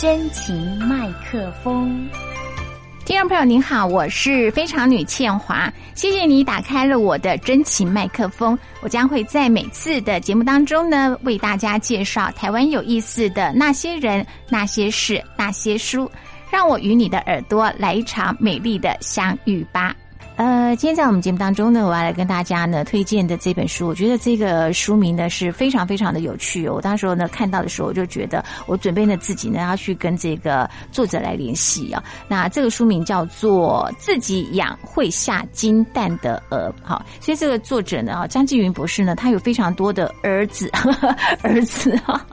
真情麦克风。听众朋友您好，我是非常女倩华，谢谢你打开了我的真情麦克风。我将会在每次的节目当中呢，为大家介绍台湾有意思的那些人、那些事、那些书，让我与你的耳朵来一场美丽的相遇吧。呃，今天在我们节目当中呢，我要来跟大家呢推荐的这本书，我觉得这个书名呢是非常非常的有趣哦。我当时呢看到的时候，我就觉得我准备呢自己呢要去跟这个作者来联系啊。那这个书名叫做《自己养会下金蛋的鹅》。好，所以这个作者呢，啊，张继云博士呢，他有非常多的儿子，儿子啊。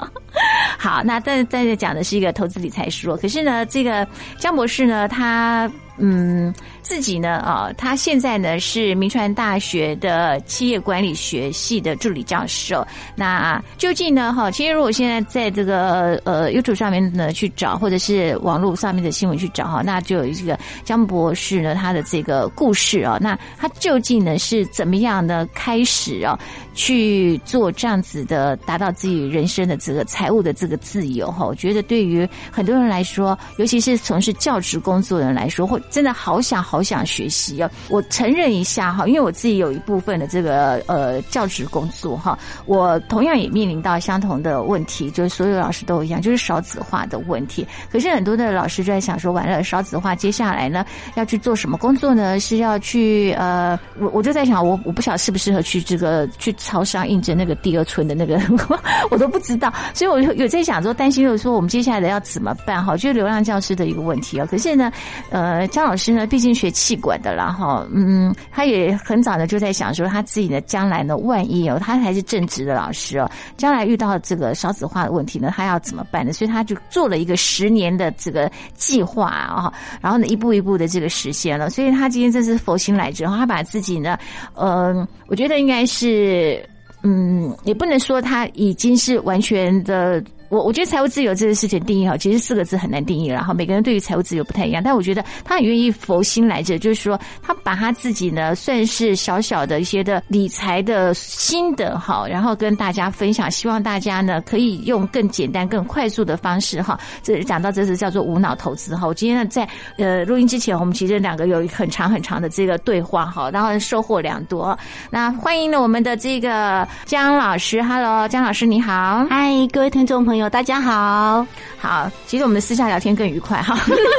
好，那但在这讲的是一个投资理财书，可是呢，这个江博士呢，他嗯。自己呢啊，他现在呢是民传大学的企业管理学系的助理教授。那究竟呢哈，其实如果现在在这个呃 YouTube 上面呢去找，或者是网络上面的新闻去找哈，那就有一个江博士呢他的这个故事啊。那他究竟呢是怎么样的开始啊去做这样子的，达到自己人生的这个财务的这个自由哈？我觉得对于很多人来说，尤其是从事教职工作的人来说，或真的好想好。好想学习啊！我承认一下哈，因为我自己有一部分的这个呃教职工作哈，我同样也面临到相同的问题，就是所有老师都一样，就是少子化的问题。可是很多的老师就在想说，完了少子化，接下来呢要去做什么工作呢？是要去呃，我我就在想，我我不晓得适不适合去这个去超商应征那个第二春的那个，我都不知道。所以我就有在想说，担心就是说我们接下来要怎么办哈？就是流浪教师的一个问题啊。可是呢，呃，张老师呢，毕竟学。气管的啦哈，嗯，他也很早的就在想说，他自己的将来呢，万一哦，他还是正直的老师哦，将来遇到这个少子化的问题呢，他要怎么办呢？所以他就做了一个十年的这个计划啊，然后呢，一步一步的这个实现了。所以他今天这是佛心来之后，他把自己呢，嗯，我觉得应该是，嗯，也不能说他已经是完全的。我我觉得财务自由这个事情定义哈，其实四个字很难定义然后每个人对于财务自由不太一样，但我觉得他很愿意佛心来着，就是说他把他自己呢算是小小的一些的理财的心得哈，然后跟大家分享，希望大家呢可以用更简单、更快速的方式哈。这讲到这是叫做无脑投资哈。我今天呢在呃录音之前，我们其实两个有一很长很长的这个对话哈，然后收获良多。那欢迎呢我们的这个江老师，Hello，江老师你好，嗨，各位听众朋友。大家好，好，其实我们的私下聊天更愉快哈，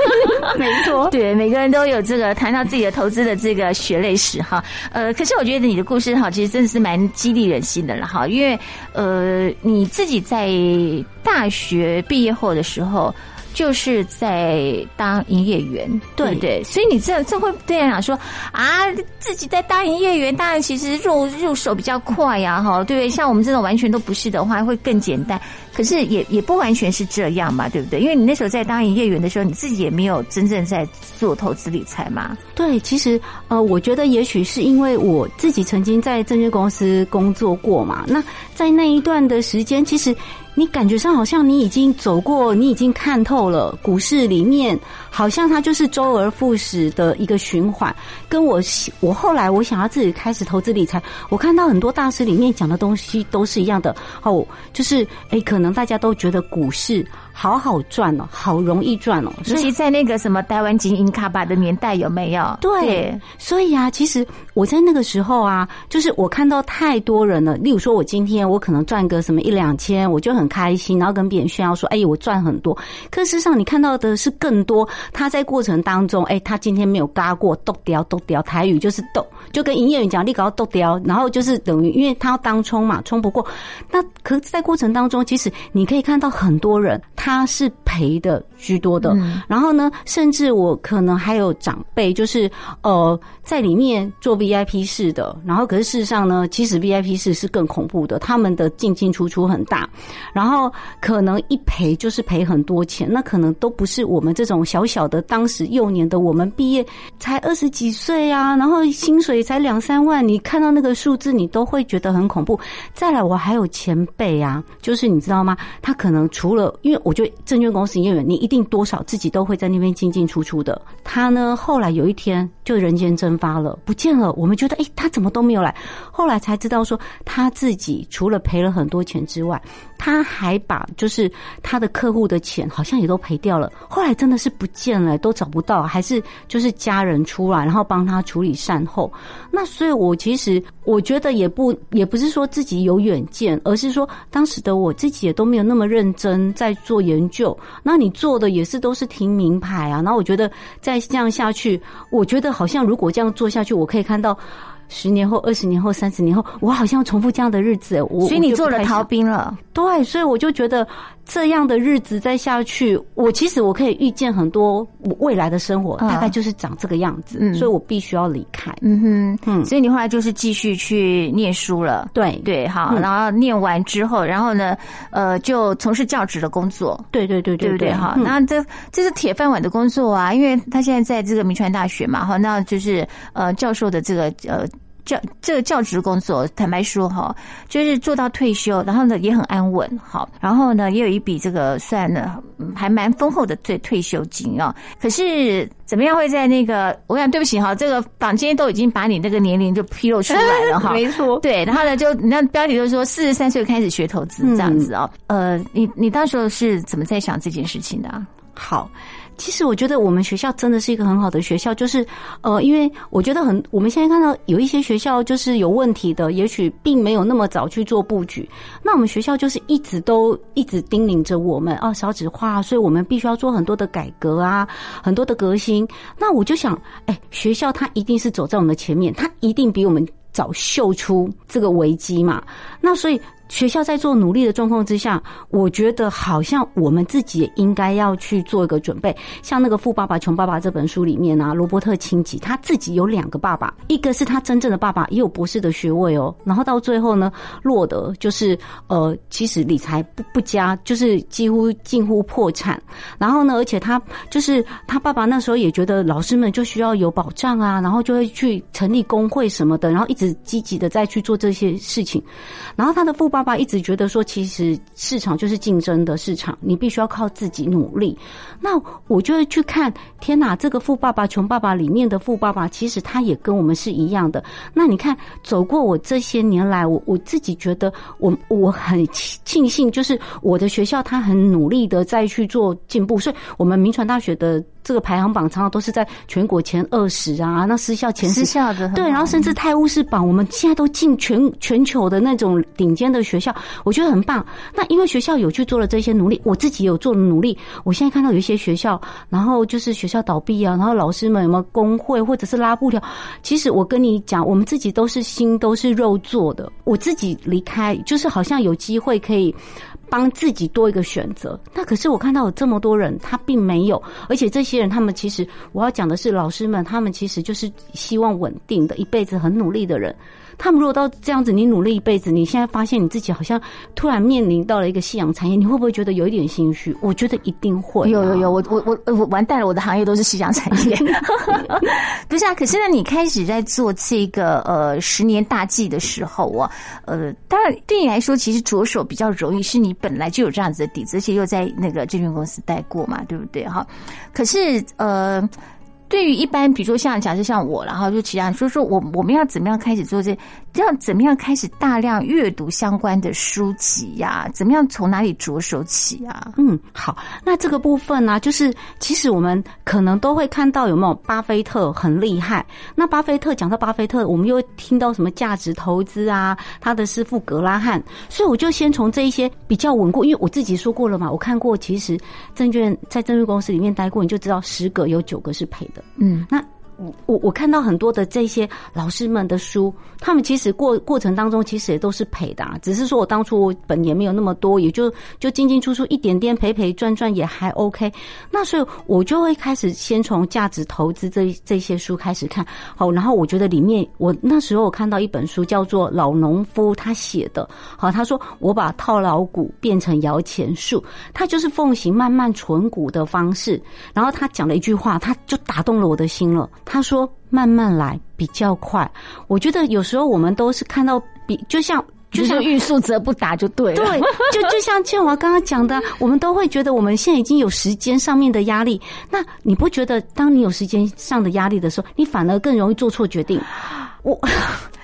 没错，对，每个人都有这个谈到自己的投资的这个血泪史哈，呃，可是我觉得你的故事哈，其实真的是蛮激励人心的了哈，因为呃，你自己在大学毕业后的时候。就是在当营业员，对不对？所以你这这会对人讲说啊，自己在当营业员，当然其实入入手比较快呀，哈，对不对？像我们这种完全都不是的话，会更简单。可是也也不完全是这样嘛，对不对？因为你那时候在当营业员的时候，你自己也没有真正在做投资理财嘛。对，其实呃，我觉得也许是因为我自己曾经在证券公司工作过嘛。那在那一段的时间，其实。你感觉上好像你已经走过，你已经看透了股市里面，好像它就是周而复始的一个循环。跟我我后来我想要自己开始投资理财，我看到很多大师里面讲的东西都是一样的。哦，就是哎，可能大家都觉得股市。好好赚哦，好容易赚哦，尤其在那个什么台湾精英卡巴的年代，有没有？对，所以啊，其实我在那个时候啊，就是我看到太多人了。例如说，我今天我可能赚个什么一两千，我就很开心，然后跟别人炫耀说：“哎，我赚很多。”可事实上，你看到的是更多。他在过程当中，哎，他今天没有嘎过，剁掉，剁掉。台语就是剁，就跟营业员讲，你搞剁掉，然后就是等于，因为他要当冲嘛，冲不过。那可在过程当中，其实你可以看到很多人。他是赔的居多的，然后呢，甚至我可能还有长辈，就是呃，在里面做 VIP 室的，然后可是事实上呢，其实 VIP 室是更恐怖的，他们的进进出出很大，然后可能一赔就是赔很多钱，那可能都不是我们这种小小的当时幼年的我们毕业才二十几岁啊，然后薪水才两三万，你看到那个数字你都会觉得很恐怖。再来，我还有前辈啊，就是你知道吗？他可能除了因为我。就证券公司营业员，你一定多少自己都会在那边进进出出的。他呢，后来有一天就人间蒸发了，不见了。我们觉得，哎，他怎么都没有来？后来才知道，说他自己除了赔了很多钱之外，他还把就是他的客户的钱，好像也都赔掉了。后来真的是不见了，都找不到，还是就是家人出来，然后帮他处理善后。那所以，我其实我觉得也不 也不是说自己有远见，而是说当时的我自己也都没有那么认真在做研究。那你做的也是都是听名牌啊。然后我觉得再这样下去，我觉得好像如果这样做下去，我可以看到。十年后、二十年后、三十年后，我好像重复这样的日子。我所以你做了逃兵了，对，所以我就觉得这样的日子再下去，我其实我可以预见很多未来的生活，大概就是长这个样子。嗯，所以我必须要离开。嗯哼，嗯，所以你后来就是继续去念书了。对对，好，然后念完之后，然后呢，呃，就从事教职的工作。对对对对对，哈，那这这是铁饭碗的工作啊，因为他现在在这个民传大学嘛，哈，那就是呃教授的这个呃。教这个教职工作，坦白说哈，就是做到退休，然后呢也很安稳，好，然后呢也有一笔这个算呢还蛮丰厚的退退休金啊。可是怎么样会在那个？我想对不起哈，这个坊间都已经把你那个年龄就披露出来了哈，没错，对，然后呢就那标题就是说四十三岁开始学投资这样子哦。呃，你你当时候是怎么在想这件事情的？啊好。其实我觉得我们学校真的是一个很好的学校，就是呃，因为我觉得很，我们现在看到有一些学校就是有问题的，也许并没有那么早去做布局。那我们学校就是一直都一直叮咛着我们啊，少子化，所以我们必须要做很多的改革啊，很多的革新。那我就想，哎，学校它一定是走在我们的前面，它一定比我们早嗅出这个危机嘛。那所以。学校在做努力的状况之下，我觉得好像我们自己也应该要去做一个准备。像那个《富爸爸穷爸爸》这本书里面啊，罗伯特清崎他自己有两个爸爸，一个是他真正的爸爸，也有博士的学位哦。然后到最后呢，落得就是呃，其实理财不不佳，就是几乎近乎破产。然后呢，而且他就是他爸爸那时候也觉得老师们就需要有保障啊，然后就会去成立工会什么的，然后一直积极的再去做这些事情。然后他的富爸爸爸一直觉得说，其实市场就是竞争的市场，你必须要靠自己努力。那我就会去看，天哪，这个富爸爸穷爸爸里面的富爸爸，其实他也跟我们是一样的。那你看，走过我这些年来，我我自己觉得，我我很庆幸，就是我的学校他很努力的在去做进步，所以我们民传大学的。这个排行榜常常都是在全国前二十啊，那私校前私校的对，然后甚至泰晤士榜，我们现在都进全全球的那种顶尖的学校，我觉得很棒。那因为学校有去做了这些努力，我自己有做努力。我现在看到有一些学校，然后就是学校倒闭啊，然后老师们有没有工会或者是拉布条？其实我跟你讲，我们自己都是心都是肉做的。我自己离开，就是好像有机会可以。帮自己多一个选择，那可是我看到有这么多人，他并没有，而且这些人他们其实我要讲的是，老师们他们其实就是希望稳定的，一辈子很努力的人。他们如果到这样子，你努力一辈子，你现在发现你自己好像突然面临到了一个夕阳产业，你会不会觉得有一点心虚？我觉得一定会。有有有，我我我我完蛋了，我的行业都是夕阳产业。不是啊，可是呢，你开始在做这个呃十年大计的时候啊，呃，当然对你来说，其实着手比较容易，是你本来就有这样子的底子，而且又在那个证券公司待过嘛，对不对？哈，可是呃。对于一般，比如说像假设像我，然后就其他人，所以说我我们要怎么样开始做这？要怎么样开始大量阅读相关的书籍呀？怎么样从哪里着手起啊？嗯，好，那这个部分呢，就是其实我们可能都会看到有没有巴菲特很厉害。那巴菲特讲到巴菲特，我们又听到什么价值投资啊？他的师傅格拉汉，所以我就先从这一些比较稳固，因为我自己说过了嘛，我看过，其实证券在证券公司里面待过，你就知道十个有九个是赔的。嗯，那。我我看到很多的这些老师们的书，他们其实过过程当中其实也都是赔的，只是说我当初我本也没有那么多，也就就进进出出一点点赔赔赚赚也还 OK。那所以我就会开始先从价值投资这这些书开始看，好，然后我觉得里面我那时候我看到一本书叫做老农夫他写的，好，他说我把套牢股变成摇钱树，他就是奉行慢慢存股的方式，然后他讲了一句话，他就打动了我的心了。他说：“慢慢来比较快。”我觉得有时候我们都是看到比，就像就像欲速则不达，就对。对，就就像建华刚刚讲的，我们都会觉得我们现在已经有时间上面的压力。那你不觉得，当你有时间上的压力的时候，你反而更容易做错决定？我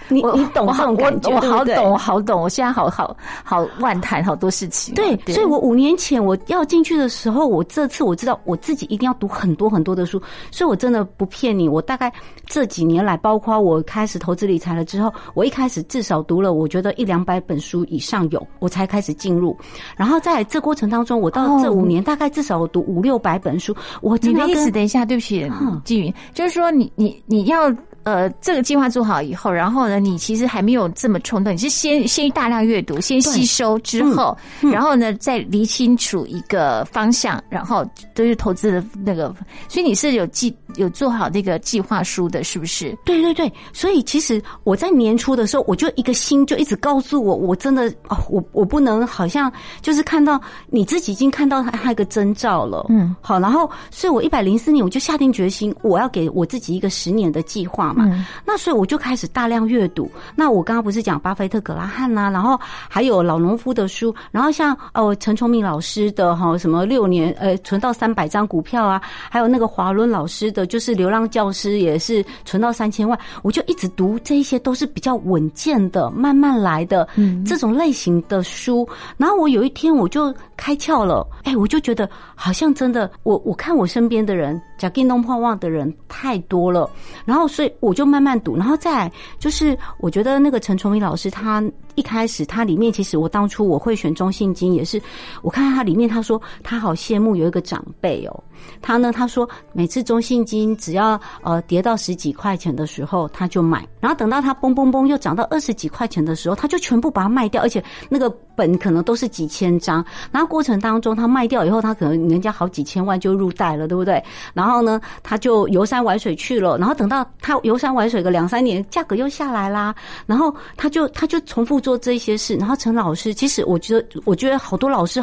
你你懂这种感觉，我好懂，我好懂。我现在好好好万谈好多事情。对，所以我五年前我要进去的时候，我这次我知道我自己一定要读很多很多的书，所以我真的不骗你，我大概这几年来，包括我开始投资理财了之后，我一开始至少读了我觉得一两百本书以上有，我才开始进入。然后在这过程当中，我到这五年、大概至少我读五六百本书，我的意思，等一下，对不起嗯，季云，就是说你你你要呃这个计划做好以后，然后呢，你其实还没有这么冲动，你是先先大量阅读，先吸收之后，嗯嗯然后呢再理清楚一个方向，然后都是投资的那个，所以你是有计有做好那个计划书的，是不是？对对对，所以其实我在年初的时候，我就一个心就一直告诉我，我真的哦，我我不能好像就是看到你自己已经看到它一个征兆了，嗯，好，然后所以我一百零四年我就下定决心，我要给我自己一个十年的计划嘛，嗯。那所以我就开始大量阅读。那我刚刚不是讲巴菲特、格拉汉呐、然后还有老农夫的书，然后像哦陈崇明老师的哈什么六年呃存到三百张股票啊，还有那个华伦老师的，就是流浪教师也是存到三千万，我就一直读这一些都是比较稳健的、慢慢来的嗯这种类型的书。然后我有一天我就开窍了，哎，我就觉得好像真的，我我看我身边的人，讲电动泡旺的人太多了，然后所以我就慢慢读，然后再就是我觉得那个陈崇明老师他一开始他里面其实我当初我会选中信金也是，我看他里面他说他好羡慕有一个长辈哦，他呢他说每次中信金只要呃跌到十几块钱的时候他就买，然后等到它嘣嘣嘣又涨到二十几块钱的时候，他就全部把它卖掉，而且那个本可能都是几千张，然后过程当中他卖掉以后，他可能人家好几千万就入袋了，对不对？然后呢，他就游山玩水去了，然后等到他游山玩水个两三年，价格又下来啦，然后他就他就重复做这些事。然后陈老师，其实我觉得，我觉得好多老师，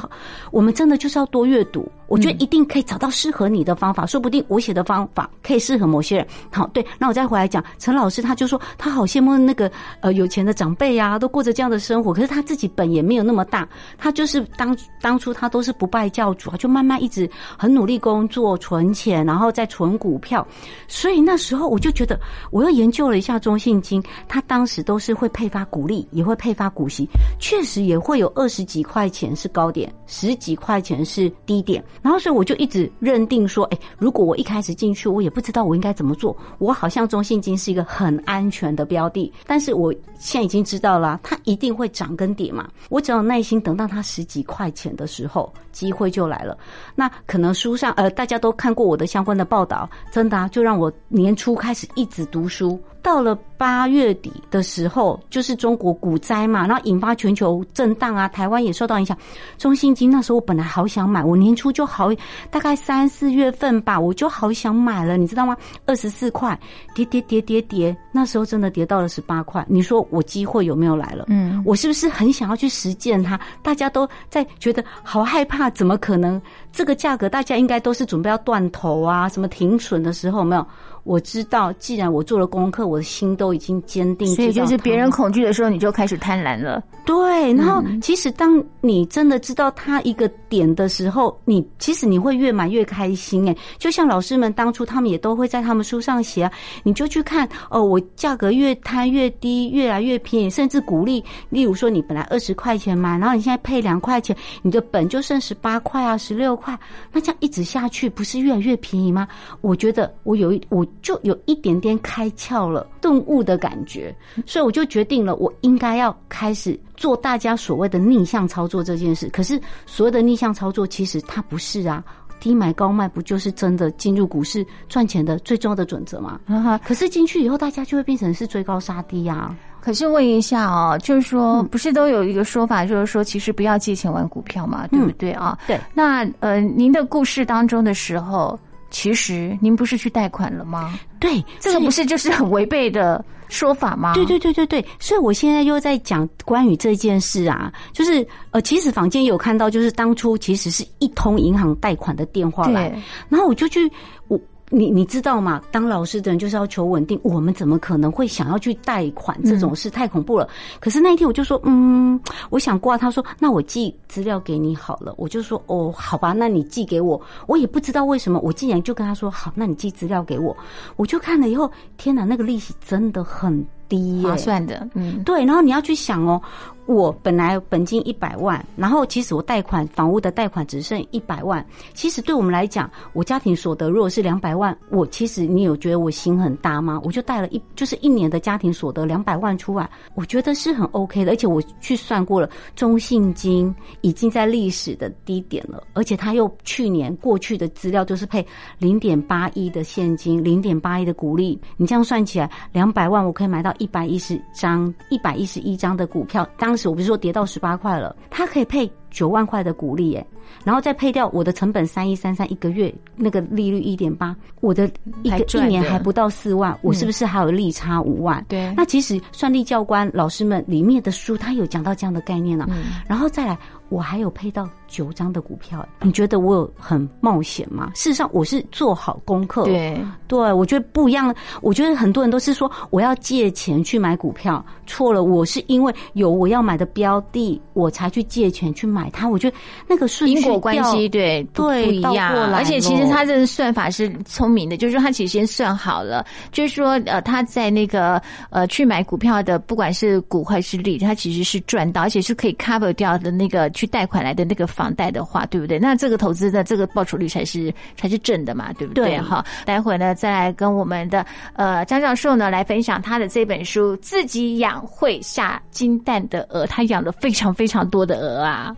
我们真的就是要多阅读，我觉得一定可以找到适合你的方法，说不定我写的方法可以适合某些人。好，对，那我再回来讲，陈老师他就说他好羡慕那个呃有钱的长辈呀、都过着这样的生活，可是他自己本也没有那么大，他就是当当初他都是不拜教主，啊就慢慢一直很努力工作存钱，然后再存股票，所以那时候我就觉得，我又研究了一下中信金，他当时都是会配发股利，也会配发股息，确实也会有二十几块钱是高点，十几块钱是低点，然后所以我就一直认定说，哎，如果我一开始进去，我也不知道我应该怎么做，我好像中信金是一个很安全的标的，但是我现在已经知道了，它一定会涨跟跌嘛，我只要耐心等到它十几块钱的时候，机会就来了。那可能书上呃大家都看过我的相关的报道，真的，就让我年初开始一直读书，到了八月底的时候，就是中国股灾嘛，然后引发全球震荡啊，台湾也受到影响。中信金那时候我本来好想买，我年初就好，大概三四月份吧，我就好想买了，你知道吗？二十四块，跌跌跌跌跌，那时候真的跌到了十八块。你说我机会有没有来了？嗯，我是不是很想要去实践它？大家都在觉得好害怕，怎么可能？这个价格大家应该都是准备要断头啊，什么停损的时候没有？我知道，既然我做了功课，我的心都已经坚定。所以就是别人恐惧的时候，你就开始贪婪了。对，然后嗯其实当你真的知道它一个点的时候，你其实你会越买越开心哎。就像老师们当初他们也都会在他们书上写啊，你就去看哦，我价格越摊越低，越来越便宜，甚至鼓励，例如说你本来二十块钱买，然后你现在配两块钱，你的本就剩十八块啊，十六块，那这样一直下去，不是越来越便宜吗？我觉得我有一我就有一点点开窍了，顿悟的感觉，所以我就决定了，我应该要开始做大家所谓的逆向操作这件事。可是所谓的逆向操作，其实它不是啊。低买高卖不就是真的进入股市赚钱的最重要的准则吗？可是进去以后，大家就会变成是追高杀低呀、可是问一下哦，就是说，嗯不是都有一个说法，就是说，其实不要借钱玩股票嘛，对不对啊？对。那呃，您的故事当中的时候，其实您不是去贷款了吗？对，这个不是就是很违背的说法吗？对对对对对，所以我现在又在讲关于这件事啊，就是呃，其实坊间有看到，就是当初其实是一通银行贷款的电话来，然后我就去我。你你知道吗？当老师的人就是要求稳定，我们怎么可能会想要去贷款这种事？太恐怖了。可是那一天我就说，嗯，我想挂。他说，那我寄资料给你好了。我就说，哦，好吧，那你寄给我。我也不知道为什么，我竟然就跟他说，好，那你寄资料给我。我就看了以后，天哪，那个利息真的很低耶、划算的，嗯，对，然后你要去想哦，我本来本金一百万，然后其实我贷款房屋的贷款只剩一百万。其实对我们来讲，我家庭所得如果是两百万，我其实你有觉得我心很大吗？我就贷了一就是一年的家庭所得两百万出来，我觉得是很 OK 的。而且我去算过了，中信金已经在历史的低点了，而且他又去年过去的资料就是配零点八一的现金，零点八一的股利，你这样算起来，两百万我可以买到一百一十张、一百一十一张的股票。当时我不是说跌到十八块了，它可以配九万块的股利，耶，然后再配掉我的成本三一三三一个月那个利率一点八，我的一个一年还不到四万，我是不是还有利差五万？对，那其实算力教官老师们里面的书，他有讲到这样的概念呢。然后再来，我还有配到九张的股票，你觉得我有很冒险吗？事实上，我是做好功课。对，对我觉得不一样。我觉得很多人都是说我要借钱去买股票，错了。我是因为有我要买的标的，我才去借钱去买它。我觉得那个顺序因果关系对对不一样，而且其实他这个算法是聪明的，就是说他其实先算好了，就是说呃他在那个呃去买股票的，不管是股还是利，他其实是赚到，而且是可以 cover 掉的那个去贷款来的那个房贷的话，对不对？那这个投资的这个报酬率才是才是正的嘛，对不对？哈，待会呢再来跟我们的呃张教授呢来分享他的这本书《自己养会下金蛋的鹅》，他养了非常非常多的鹅啊。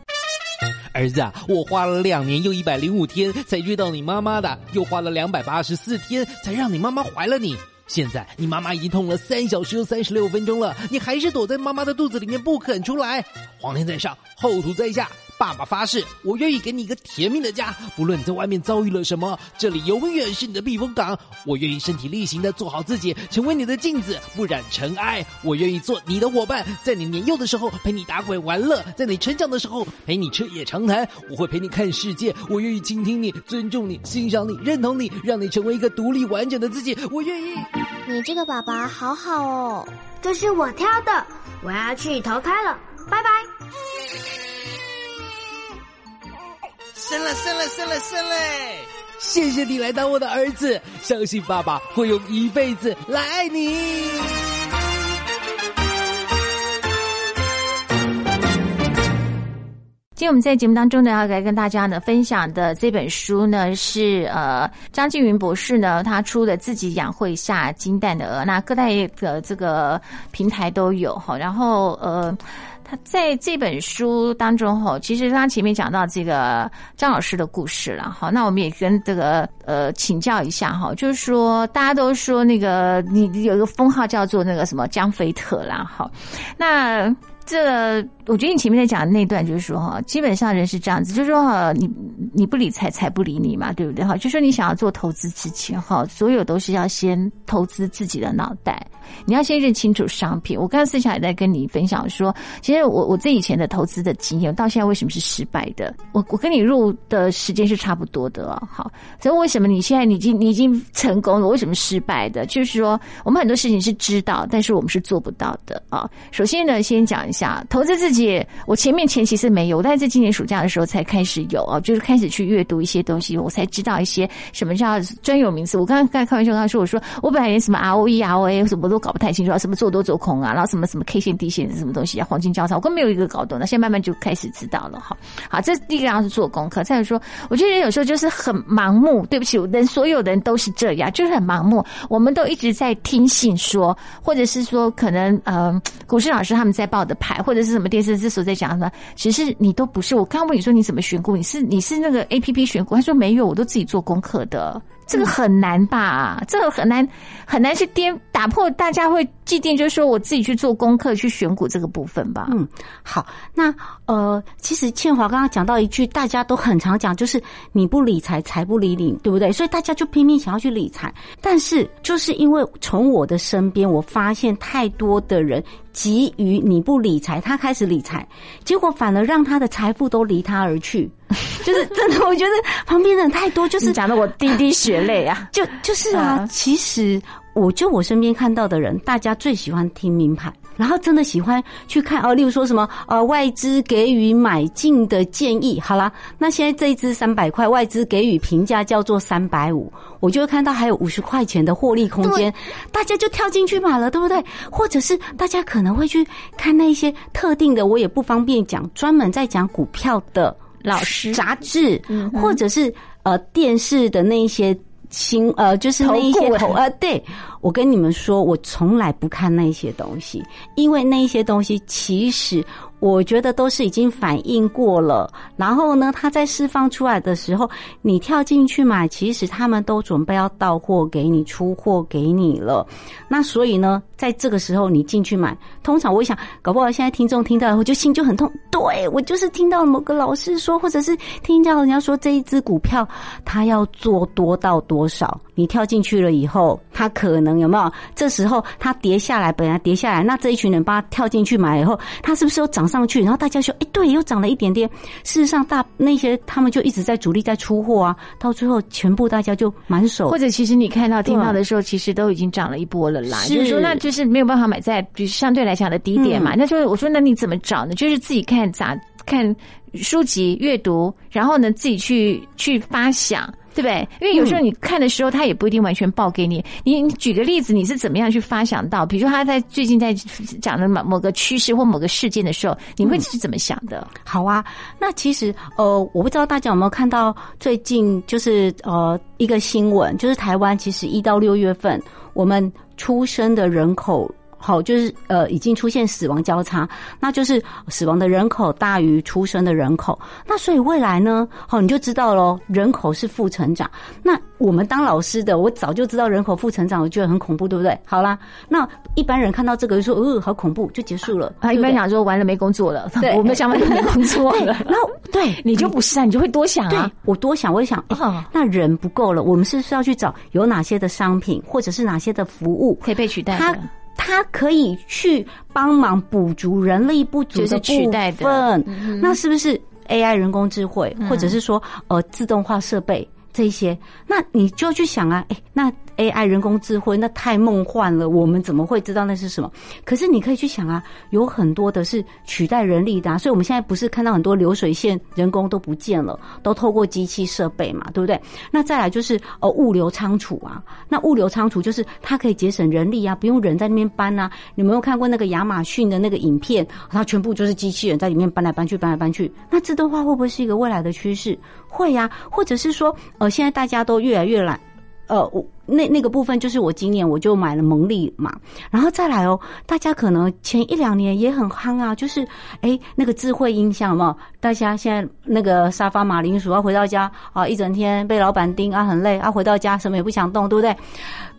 儿子啊，我花了两年又一百零五天才遇到你妈妈的，又花了两百八十四天才让你妈妈怀了你。现在你妈妈已经痛了三小时又三十六分钟了，你还是躲在妈妈的肚子里面不肯出来。皇天在上，后土在下。爸爸发誓，我愿意给你一个甜蜜的家，不论你在外面遭遇了什么，这里永远是你的避风港。我愿意身体力行的做好自己，成为你的镜子，不染尘埃。我愿意做你的伙伴，在你年幼的时候陪你打滚玩乐，在你成长的时候陪你彻夜长谈。我会陪你看世界，我愿意倾听你，尊重你，欣赏你，认同你，让你成为一个独立完整的自己。我愿意。你这个爸爸好好哦，这是我挑的，我要去投胎了，拜拜。生了，生了，生了，生了！谢谢你来当我的儿子，相信爸爸会用一辈子来爱你。今天我们在节目当中呢，要来跟大家呢分享的这本书呢，是呃张静云博士呢他出的《自己养会下金蛋的鹅》，那各大的这个平台都有哈，然后呃。他在这本书当中，哈，其实他前面讲到这个张老师的故事了，哈，那我们也跟这个呃请教一下哈，就是说大家都说那个你有一个封号叫做那个什么江菲特啦，哈，那这。我觉得你前面在讲的那段就是说哈，基本上人是这样子，就是说哈，你你不理财，财不理你嘛，对不对？哈，就说你想要做投资之前哈，所有都是要先投资自己的脑袋，你要先认清楚商品。我刚刚私下也在跟你分享说，其实我我这以前的投资的经验，到现在为什么是失败的？我我跟你入的时间是差不多的，好，所以为什么你现在你已经你已经成功了？为什么失败的？就是说我们很多事情是知道，但是我们是做不到的啊。首先呢，先讲下投资自己。我前面前期是没有，但是在今年暑假的时候才开始有啊，就是开始去阅读一些东西，我才知道一些什么叫专有名词。我刚刚刚开玩笑跟他说，我说我本来连什么 ROE、ROA 什么都搞不太清楚，什么做多做空啊，然后什么什么 K 线、D 线什么东西啊，黄金交叉，我根本没有一个搞懂。那现在慢慢就开始知道了。哈，好，这第一个要是做功课。再者说，我觉得人有时候就是很盲目。对不起，人所有的人都是这样，就是很盲目。我们都一直在听信说，或者是说可能呃，股市老师他们在报的牌，或者是什么电。视之所在讲什么？其实你都不是。我刚刚问你说你怎么选股？你是你是那个 A P P 选股？他说没有，我都自己做功课的。这个很难吧？这个很难很难去颠打破大家会既定，就是说我自己去做功课去选股这个部分吧。嗯，好。那呃，其实倩华刚刚讲到一句，大家都很常讲，就是你不理财，财不理你，对不对？所以大家就拼命想要去理财。但是就是因为从我的身边，我发现太多的人急于你不理财，他开始理财，结果反而让他的财富都离他而去。就是真的，我觉得旁边人太多，就是讲的我滴滴血泪啊！就就是啊，其实我就我身边看到的人，大家最喜欢听名牌，然后真的喜欢去看哦，例如说什么呃外资给予买进的建议，好啦，那现在这一支三百块，外资给予评价叫做三百五，我就会看到还有五十块钱的获利空间，大家就跳进去买了，对不对？或者是大家可能会去看那一些特定的，我也不方便讲，专门在讲股票的老师杂志，或者是呃电视的那一些。新呃，就是那一些投呃，对我跟你们说，我从来不看那些东西，因为那一些东西其实我觉得都是已经反映过了。然后呢，它在释放出来的时候，你跳进去买，其实他们都准备要到货给你，出货给你了。那所以呢，在这个时候你进去买，通常我想，搞不好现在听众听到以后就心就很痛。对我就是听到某个老师说，或者是听到人家说这一只股票它要做多到多少，你跳进去了以后，它可能有没有？这时候它跌下来，本来跌下来，那这一群人把它跳进去买以后，它是不是又涨上去？然后大家说，哎，对，又涨了一点点。事实上，大那些他们就一直在主力在出货啊，到最后全部大家就满手或者其实你看到、听到的时候，其实都已经涨了一波了啦。是就是说，那就是没有办法买在，就是相对来讲的低点嘛。那就是我说，那你怎么找呢？就是自己看咋看书籍阅读，然后呢自己去去发想。对不对？因为有时候你看的时候，他也不一定完全报给你。你你举个例子，你是怎么样去发想到？比如说他在最近在讲的某某个趋势或某个事件的时候，你会是怎么想的？好啊，那其实呃，我不知道大家有没有看到最近就是呃一个新闻，就是台湾其实一到六月份我们出生的人口。好，就是呃，已经出现死亡交叉，那就是死亡的人口大于出生的人口。那所以未来呢，好，你就知道喽，人口是负成长。那我们当老师的，我早就知道人口负成长，我觉得很恐怖，对不对？好啦，那一般人看到这个就说，呃，好恐怖，就结束了。他一般想说，完了没工作了，对我们想法就没工作了。然后对你就不是啊，你就会多想对啊。我多想，我就想，那人不够了，我们是不是要去找有哪些的商品，或者是哪些的服务，可以被取代它的。它可以去帮忙补足人力不足的部分，嗯那是不是 AI 人工智慧，或者是说呃自动化设备这些？那你就要去想啊，哎，那 AI 人工智慧那太梦幻了，我们怎么会知道那是什么？可是你可以去想啊，有很多的是取代人力的、所以我们现在不是看到很多流水线人工都不见了，都透过机器设备嘛，对不对？那再来就是呃物流仓储啊，那物流仓储就是它可以节省人力啊，不用人在那边搬啊。你没有看过那个亚马逊的那个影片？它全部就是机器人在里面搬来搬去，搬来搬去。那自动化会不会是一个未来的趋势？会呀、或者是说呃现在大家都越来越懒。呃，我那那个部分就是我今年我就买了蒙利嘛，然后再来哦，大家可能前一两年也很夯啊，就是哎那个智慧音箱嘛？大家现在那个沙发马铃薯啊回到家啊，一整天被老板盯啊，很累啊，回到家什么也不想动，对不对？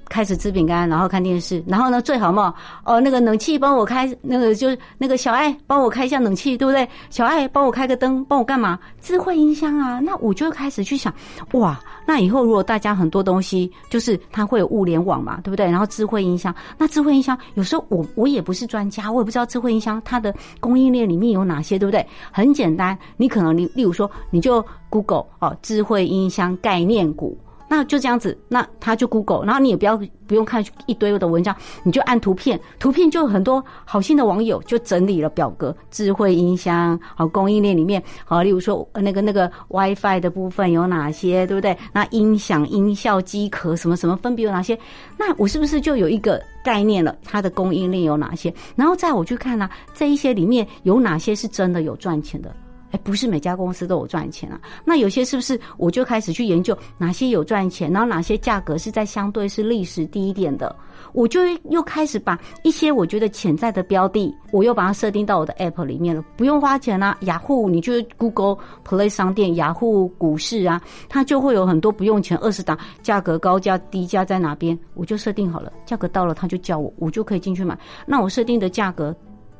开始吃饼干，然后看电视，然后呢，最好嘛，哦，那个冷气帮我开，那个就是那个小爱帮我开一下冷气，对不对？小爱帮我开个灯，帮我干嘛？智慧音箱啊，那我就开始去想，哇，那以后如果大家很多东西就是它会有物联网嘛，对不对？然后智慧音箱，那智慧音箱有时候我我也不是专家，我也不知道智慧音箱它的供应链里面有哪些，对不对？很简单，你可能你例如说你就 Google 哦，智慧音箱概念股。那就这样子，那他就 Google，然后你也不要不用看一堆的文章，你就按图片，图片就很多好心的网友就整理了表格，智慧音箱好供应链里面好，例如说那个那个 WiFi 的部分有哪些，对不对？那音响、音效、机壳什么什么分别有哪些？那我是不是就有一个概念了？它的供应链有哪些？然后再我去看呢、这一些里面有哪些是真的有赚钱的？哎，不是每家公司都有赚钱啊。那有些是不是我就开始去研究哪些有赚钱，然后哪些价格是在相对是历史低一点的，我就又开始把一些我觉得潜在的标的，我又把它设定到我的 app 里面了，不用花钱啊。雅虎，你就 Google Play 商店、雅虎股市啊，它就会有很多不用钱二十档，价格高价低价在哪边，我就设定好了，价格到了它就叫我，我就可以进去买。那我设定的价格。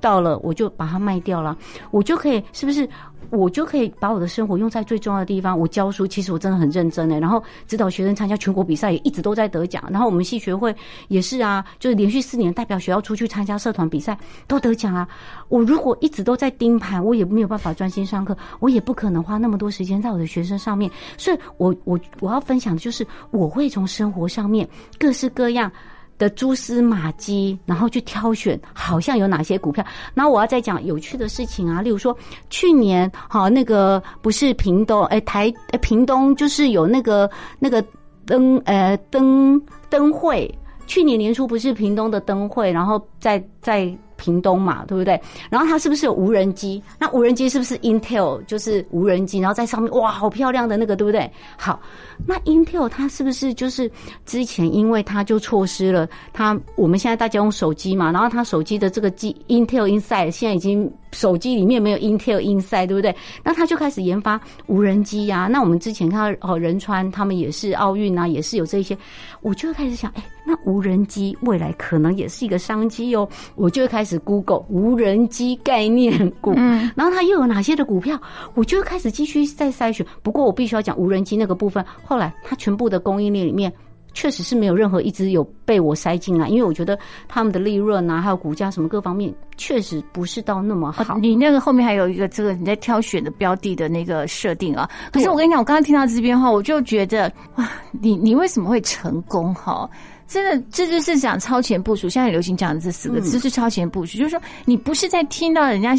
到了我就把它卖掉了，我就可以是不是？我就可以把我的生活用在最重要的地方。我教书，其实我真的很认真欸。然后指导学生参加全国比赛，也一直都在得奖。然后我们系学会也是啊，就是连续四年代表学校出去参加社团比赛都得奖啊。我如果一直都在盯盘，我也没有办法专心上课，我也不可能花那么多时间在我的学生上面。所以我我我要分享的就是，我会从生活上面各式各样。的蛛丝马迹，然后去挑选，好像有哪些股票。然后我要再讲有趣的事情啊，例如说去年好那个不是屏东哎台哎屏东就是有那个那个灯呃灯灯会，去年年初不是屏东的灯会，然后在在。屏东嘛，对不对？然后它是不是有无人机？那无人机是不是 Intel 就是无人机？然后在上面哇，好漂亮的那个，对不对？好，那 Intel 它是不是就是之前因为它就错失了它？我们现在大家用手机嘛，然后它手机的这个机 Intel Inside 现在已经手机里面没有 Intel Inside，对不对？那它就开始研发无人机呀。那我们之前看到哦，仁川他们也是奥运啊，也是有这些，我就开始想，哎，那无人机未来可能也是一个商机哦，我就会开始。Google 无人机概念股，嗯然后它又有哪些的股票？我就开始继续再筛选。不过我必须要讲无人机那个部分，后来它全部的供应链里面，确实是没有任何一只有被我塞进来，因为我觉得他们的利润啊，还有股价什么各方面，确实不是到那么好。你那个后面还有一个这个你在挑选的标的的那个设定啊。可是我跟你讲，我刚刚听到这边话，我就觉得哇，你你为什么会成功哈？真的，这就是讲超前部署。现在流行讲的这四个字是超前部署，就是说你不是在听到人家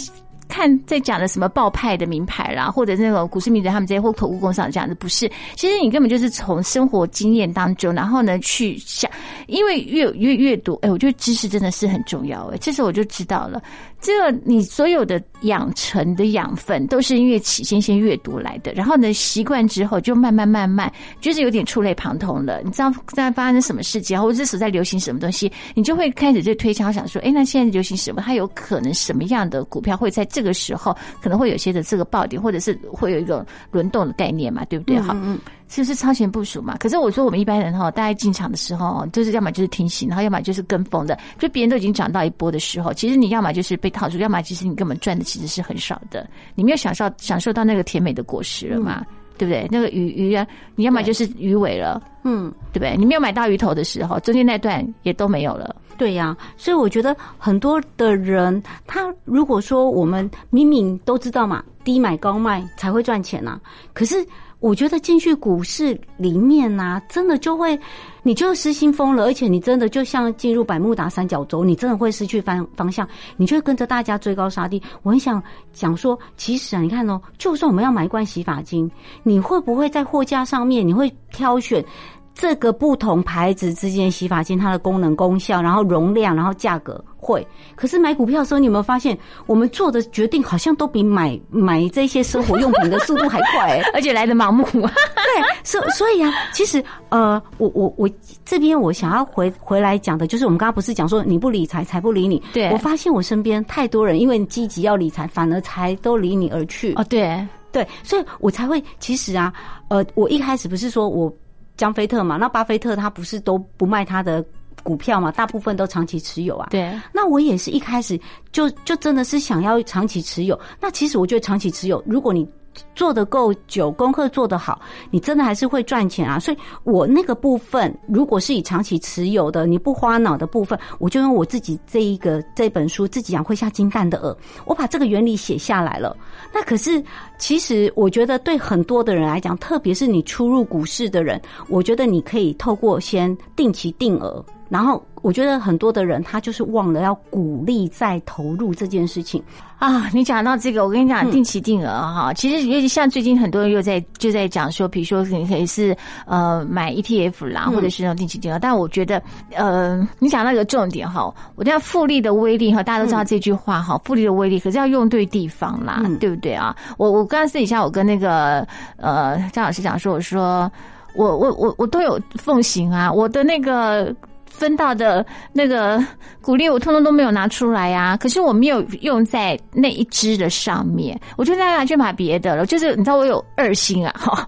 看在讲的什么报派的名牌啦，或者那种股市名人他们这些或口误工厂这样子，不是。其实你根本就是从生活经验当中，然后呢去想，因为越越阅读，哎，我觉得知识真的是很重要。哎，这时候我就知道了。这你所有的养成的养分都是因为起先先阅读来的，然后呢习惯之后就慢慢慢慢就是有点触类旁通了。你知道在发生什么事情，或者是在流行什么东西，你就会开始就推敲想说，哎，那现在流行什么？它有可能什么样的股票会在这个时候可能会有些的这个爆点，或者是会有一个轮动的概念嘛？对不对？好。是不是超前部署嘛？可是我说我们一般人哈，大家进场的时候，就是要么就是听息，然后要么就是跟风的。就别人都已经涨到一波的时候，其实你要么就是被套住，要么其实你根本赚的其实是很少的。你没有享受享受到那个甜美的果实了嘛？对不对？那个鱼鱼啊，你要么就是鱼尾了，嗯，对不对？你没有买到鱼头的时候，中间那段也都没有了。对呀，所以我觉得很多的人，他如果说我们明明都知道嘛，低买高卖才会赚钱呐，可是。我觉得进去股市里面呐，真的就会，你就失心疯了，而且你真的就像进入百慕达三角洲，你真的会失去方方向，你就会跟着大家追高杀低。我很想讲说，其实啊，你看哦，就算我们要买一罐洗发精，你会不会在货架上面，你会挑选？这个不同牌子之间洗发精它的功能功效，然后容量，然后价格会。可是买股票的时候，你有没有发现，我们做的决定好像都比买买这些生活用品的速度还快，而且来的盲目。对，所所以啊，其实呃，我我我这边我想要回回来讲的，就是我们刚刚不是讲说你不理财，财不理你。对，我发现我身边太多人因为积极要理财，反而财都离你而去。哦，对对，所以我才会其实啊，呃，我一开始不是说我。江菲特嘛，那巴菲特他不是都不卖他的股票嘛？大部分都长期持有啊。对。那我也是一开始就就真的是想要长期持有。那其实我觉得长期持有，如果你。做的够久，功课做得好，你真的还是会赚钱啊！所以我那个部分，如果是以长期持有的，你不花脑的部分，我就用我自己这一个这本书自己养会下金蛋的鹅，我把这个原理写下来了。那可是，其实我觉得对很多的人来讲，特别是你初入股市的人，我觉得你可以透过先定期定额。然后我觉得很多的人他就是忘了要鼓励再投入这件事情啊！你讲到这个，我跟你讲定期定额哈，其实尤其像最近很多人又在就在讲说，比如说你可以是呃买 ETF 啦，或者是那种定期定额。但我觉得呃，你讲那个重点哈，我讲复利的威力哈，大家都知道这句话哈，复利的威力可是要用对地方啦，对不对啊？我我刚刚私底下我跟那个呃张老师讲说，我说我我我我都有奉行啊，我的那个。分到的那个鼓励，我通通都没有拿出来呀。可是我没有用在那一支的上面，我就大家去买别的了。就是你知道我有二心啊，哈，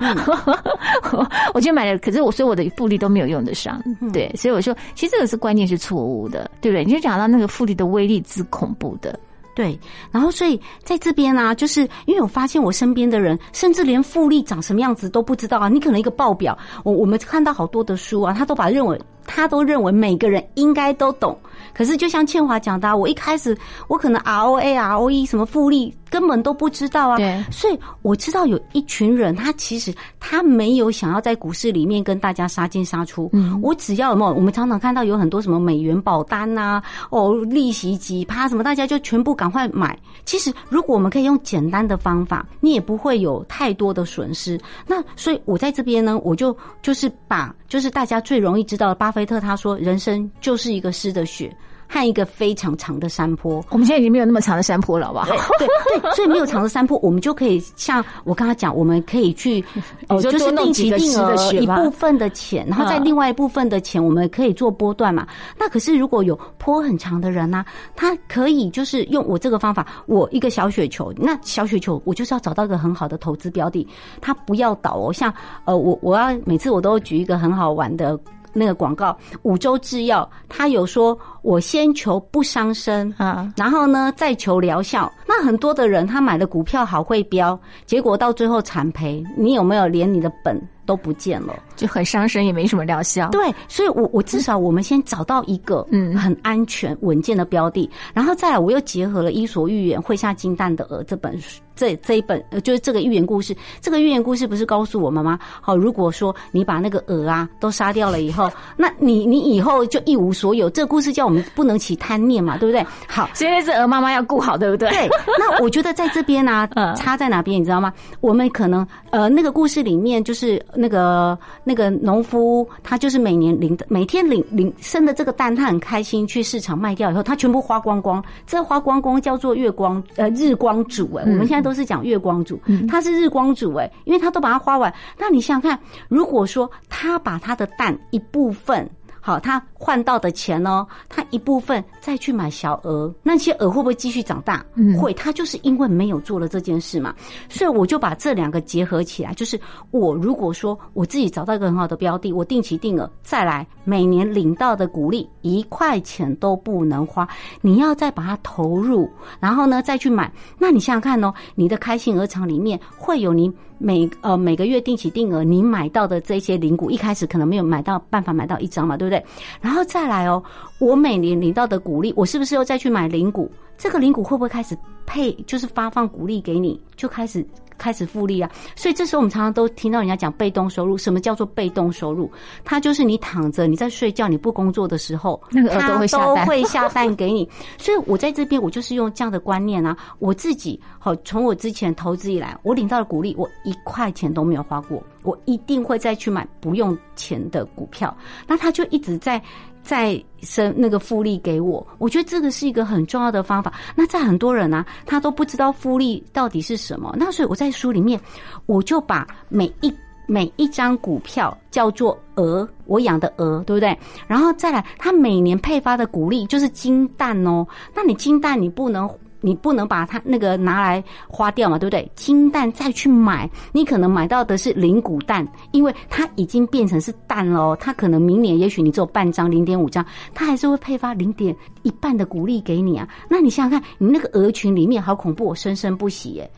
我就买了。可是我所以我的复利都没有用得上，对。所以我说，其实这个是观念是错误的，对不对？你就讲到那个复利的威力之恐怖的。对，然后所以在这边呢，就是因为我发现我身边的人，甚至连复利长什么样子都不知道啊。你可能一个报表，我我们看到好多的书啊，他都把认为他都认为每个人应该都懂。可是就像倩华讲的，我一开始我可能 ROA、ROE 什么复利根本都不知道啊。对，所以我知道有一群人，他其实他没有想要在股市里面跟大家杀进杀出。嗯，我只要有没有，我们常常看到有很多什么美元保单呐，哦，利息几趴什么，大家就全部赶快买。其实如果我们可以用简单的方法，你也不会有太多的损失。那所以我在这边呢，我就就是把就是大家最容易知道的，巴菲特他说，人生就是一个湿的雪。和一个非常长的山坡，我们现在已经没有那么长的山坡了，好不好？对对，所以没有长的山坡，我们就可以像我刚刚讲，我们可以去，哦，就是定期定额一部分的钱，然后在另外一部分的钱，我们可以做波段嘛。那可是如果有坡很长的人呢，他可以就是用我这个方法，我一个小雪球，那小雪球我就是要找到一个很好的投资标的，它不要倒哦。像呃，我我要每次我都举一个很好玩的。那个广告，五洲制药，他有说，我先求不伤身啊，然后呢再求疗效。那很多的人他买的股票好会飙，结果到最后惨赔。你有没有连你的本都不见了？就很伤身，也没什么疗效。对，所以，我我至少我们先找到一个嗯很安全稳健的标的，然后再来，我又结合了《伊索寓言》会下金蛋的鹅这本书。这这一本呃，就是这个寓言故事。这个寓言故事不是告诉我们吗？好，如果说你把那个鹅啊都杀掉了以后，那你你以后就一无所有。这个故事叫我们不能起贪念嘛，对不对？好，现在是鹅妈妈要顾好，对不对？对。那我觉得在这边呢，差在哪边，你知道吗？我们可能呃，那个故事里面就是那个那个农夫，他就是每年领每天领领生的这个蛋，他很开心去市场卖掉以后，他全部花光光。这花光光叫做月光呃日光主哎，我们现在。都是讲月光主，他是日光主哎，因为他都把它花完。那你想想看，如果说他把他的蛋一部分。好，他换到的钱呢？他一部分再去买小鹅，那些鹅会不会继续长大？嗯，会。他就是因为没有做了这件事嘛，所以我就把这两个结合起来。就是我如果说我自己找到一个很好的标的，我定期定额再来，每年领到的股利一块钱都不能花，你要再把它投入，然后呢再去买。那你想想看哦，你的开心鹅场里面会有你。每呃每个月定期定额，你买到的这些零股，一开始可能没有买到办法买到一张嘛，对不对？然后再来哦，我每年领到的股利，我是不是又再去买零股？这个零股会不会开始配，就是发放股利给你，就开始？开始复利啊，所以这时候我们常常都听到人家讲被动收入。什么叫做被动收入？它就是你躺着，你在睡觉，你不工作的时候，那个都会都会下蛋给你。所以我在这边，我就是用这样的观念啊，我自己好，从我之前投资以来，我领到的股利，我一块钱都没有花过，我一定会再去买不用钱的股票。那他就一直在。再生那个复利给我，我觉得这个是一个很重要的方法。那在很多人呢，他都不知道复利到底是什么。那所以我在书里面，我就把每一每一张股票叫做鹅，我养的鹅，对不对？然后再来，他每年配发的股利就是金蛋哦。那你金蛋你不能。你不能把它那个拿来花掉嘛，对不对？金蛋再去买，你可能买到的是零股蛋，因为它已经变成是蛋了。它可能明年也许你只有半张、零点五张，它还是会配发零点一半的股利给你啊。那你想想看，你那个鹅群里面好恐怖，生生不息耶。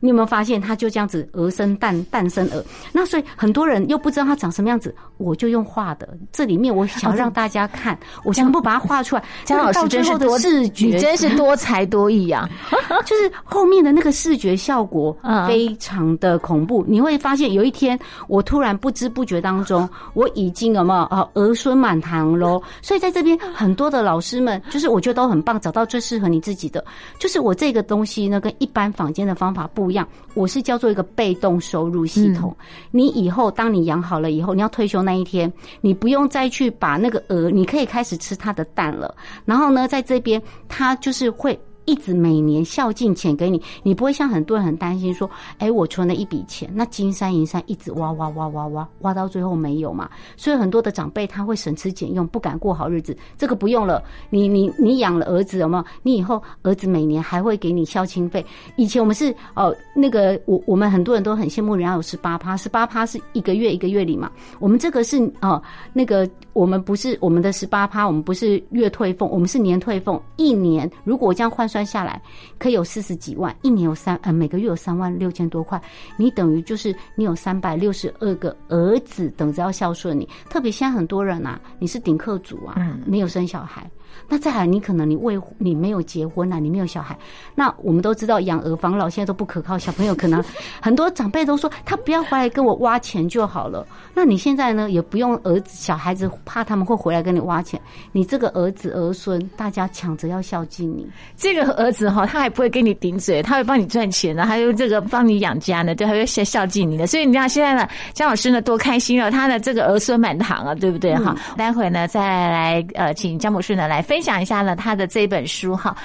你有没有发现，它就这样子，鹅生蛋，蛋生鹅。那所以很多人又不知道它长什么样子，我就用画的。这里面我想让大家看，我全部把它画出来。江老师真是多视觉，你真是多才多艺啊！就是后面的那个视觉效果非常的恐怖。你会发现，有一天我突然不知不觉当中，我已经有没有啊儿孙满堂喽？所以在这边很多的老师们，就是我觉得都很棒，找到最适合你自己的。就是我这个东西呢，跟一般坊间的方法不。样，我是叫做一个被动收入系统。你以后当你养好了以后，你要退休那一天，你不用再去把那个鹅，你可以开始吃它的蛋了。然后呢，在这边，它就是会。一直每年孝敬钱给你，你不会像很多人很担心说，哎，我存了一笔钱，那金山银山一直挖挖挖挖挖挖到最后没有嘛？所以很多的长辈他会省吃俭用，不敢过好日子。这个不用了，你你你养了儿子有没有？你以后儿子每年还会给你孝亲费。以前我们是哦，那个我我们很多人都很羡慕人家有十八趴，十八趴是一个月一个月里嘛。我们这个是哦，那个我们不是我们的十八趴，我们不是月退俸，我们是年退俸。一年如果这样换。算下来可以有四十几万，一年有三呃每个月有三万六千多块，你等于就是你有三百六十二个儿子等着要孝顺你。特别现在很多人啊，你是顶客族啊，没有生小孩。那再来，你可能你未你没有结婚啊，你没有小孩。那我们都知道养儿防老现在都不可靠，小朋友可能很多长辈都说他不要回来跟我挖钱就好了。那你现在呢，也不用儿子小孩子怕他们会回来跟你挖钱，你这个儿子儿孙大家抢着要孝敬你。这个儿子哈，他还不会跟你顶嘴，他会帮你赚钱的，还有这个帮你养家呢，对，还会孝孝敬你的。所以你知道现在呢，姜老师呢多开心了，他的这个儿孙满堂啊，对不对哈？待会呢再来呃，请姜博士呢来分享一下呢他的这本书哈，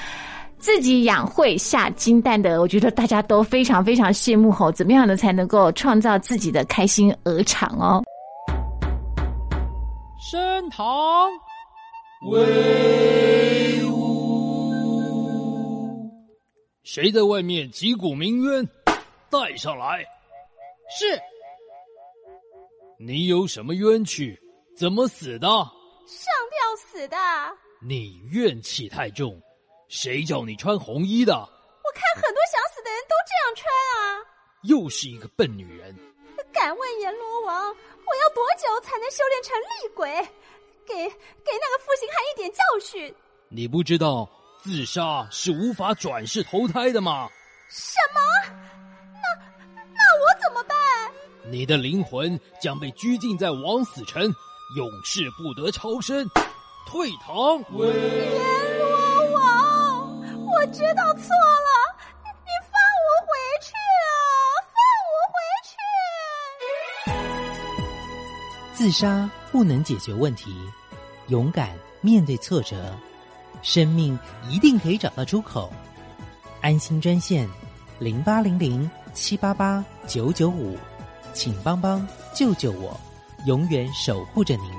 自己养会下金蛋的，我觉得大家都非常非常羡慕吼，怎么样呢才能够创造自己的开心鹅场哦？升堂威武，谁在外面击鼓鸣冤？带上来。是。你有什么冤屈？怎么死的？上吊死的。你怨气太重，谁叫你穿红衣的？我看很多想死的人都这样穿啊。又是一个笨女人。敢问阎罗王，我要多久才能修炼成厉鬼？给给那个负心汉一点教训。你不知道自杀是无法转世投胎的吗？什么？那那我怎么办？你的灵魂将被拘禁在枉死城，永世不得超生。退堂！阎罗王，我知道错了，你放我回去啊！放我回去！自杀不能解决问题，勇敢面对挫折，生命一定可以找到出口。安心专线零八零零七八八九九五，请帮帮救救我，永远守护着您。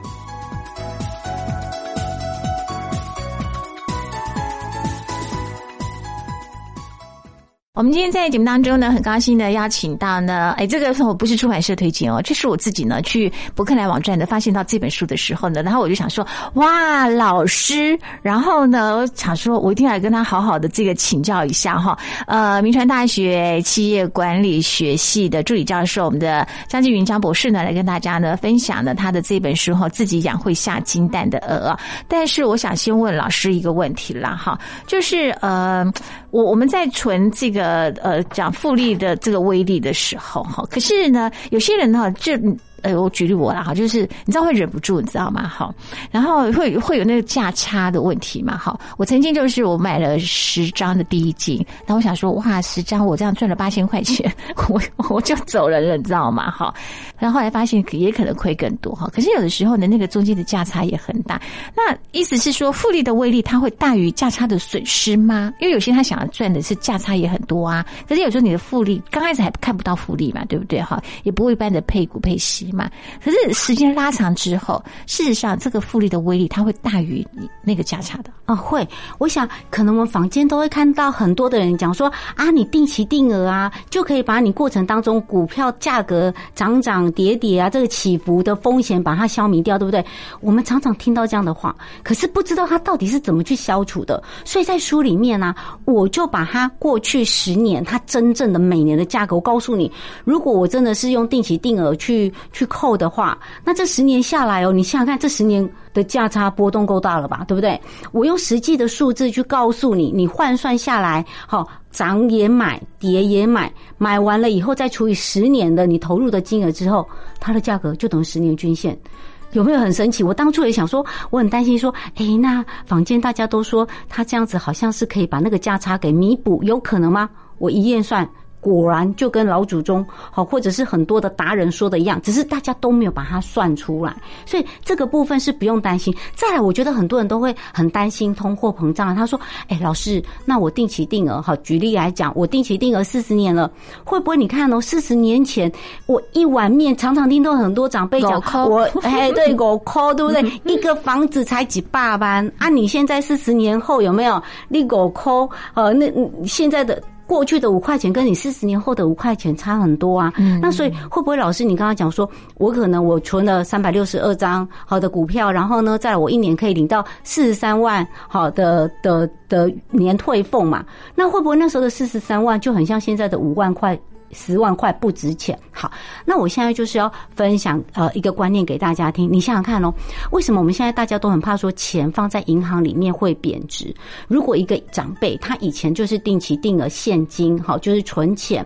我们今天在节目当中呢，很高兴的邀请到呢，哎，这个我不是出版社推荐哦，这是我自己呢去博客来网站的发现到这本书的时候呢，然后我就想说，哇，老师，然后呢，我想说我一定要跟他好好的这个请教一下哈，呃，民传大学企业管理学系的助理教授，我们的张静云张博士呢，来跟大家呢分享呢他的这本书哈，自己养会下金蛋的鹅，但是我想先问老师一个问题啦哈，就是呃，我我们在存这个。呃呃，讲复利的这个威力的时候，哈，可是呢，有些人呢，就。呃，我举例我啦哈，就是你知道会忍不住，你知道吗？哈，然后会会有那个价差的问题嘛？哈，我曾经就是我买了十张的第一季，然后我想说，哇，十张我这样赚了八千块钱，我我就走人了，你知道吗？哈，然后后来发现也可能亏更多哈。可是有的时候呢，那个中间的价差也很大。那意思是说，复利的威力它会大于价差的损失吗？因为有些他想要赚的是价差也很多啊。可是有时候你的复利刚开始还看不到复利嘛，对不对？哈，也不会一般的配股配息。嘛，可是时间拉长之后，事实上这个复利的威力它会大于你那个价差的啊，会。我想可能我们坊间都会看到很多的人讲说啊，你定期定额啊，就可以把你过程当中股票价格涨涨叠叠啊，这个起伏的风险把它消弭掉，对不对？我们常常听到这样的话，可是不知道它到底是怎么去消除的。所以在书里面呢，我就把它过去十年它真正的每年的价格，我告诉你，如果我真的是用定期定额去。去扣的话，那这十年下来哦，你想想看，这十年的价差波动够大了吧？对不对？我用实际的数字去告诉你，你换算下来，好涨也买，跌也买，买完了以后再除以十年的你投入的金额之后，它的价格就等于十年均线，有没有很神奇？我当初也想说，我很担心说，哎，那坊间大家都说他这样子好像是可以把那个价差给弥补，有可能吗？我一验算。果然就跟老祖宗好，或者是很多的达人说的一样，只是大家都没有把它算出来，所以这个部分是不用担心。再来，我觉得很多人都会很担心通货膨胀。他说：“哎，老师，那我定期定额，好，举例来讲，我定期定额四十年了，会不会你看哦？四十年前我一碗面，常常听到很多长辈讲，我 哎，对，我抠，对不对？一个房子才几百万啊！你现在四十年后有没有你狗抠？呃，那现在的。过去的五块钱跟你四十年后的五块钱差很多啊。嗯那所以会不会老师你刚刚讲说，我可能我存了三百六十二张好的股票，然后呢，在我一年可以领到四十三万好的的的年退俸嘛？那会不会那时候的四十三万就很像现在的五万块？十万块不值钱。好，那我现在就是要分享呃一个观念给大家听。你想想看哦，为什么我们现在大家都很怕说钱放在银行里面会贬值？如果一个长辈他以前就是定期定额现金，好，就是存钱。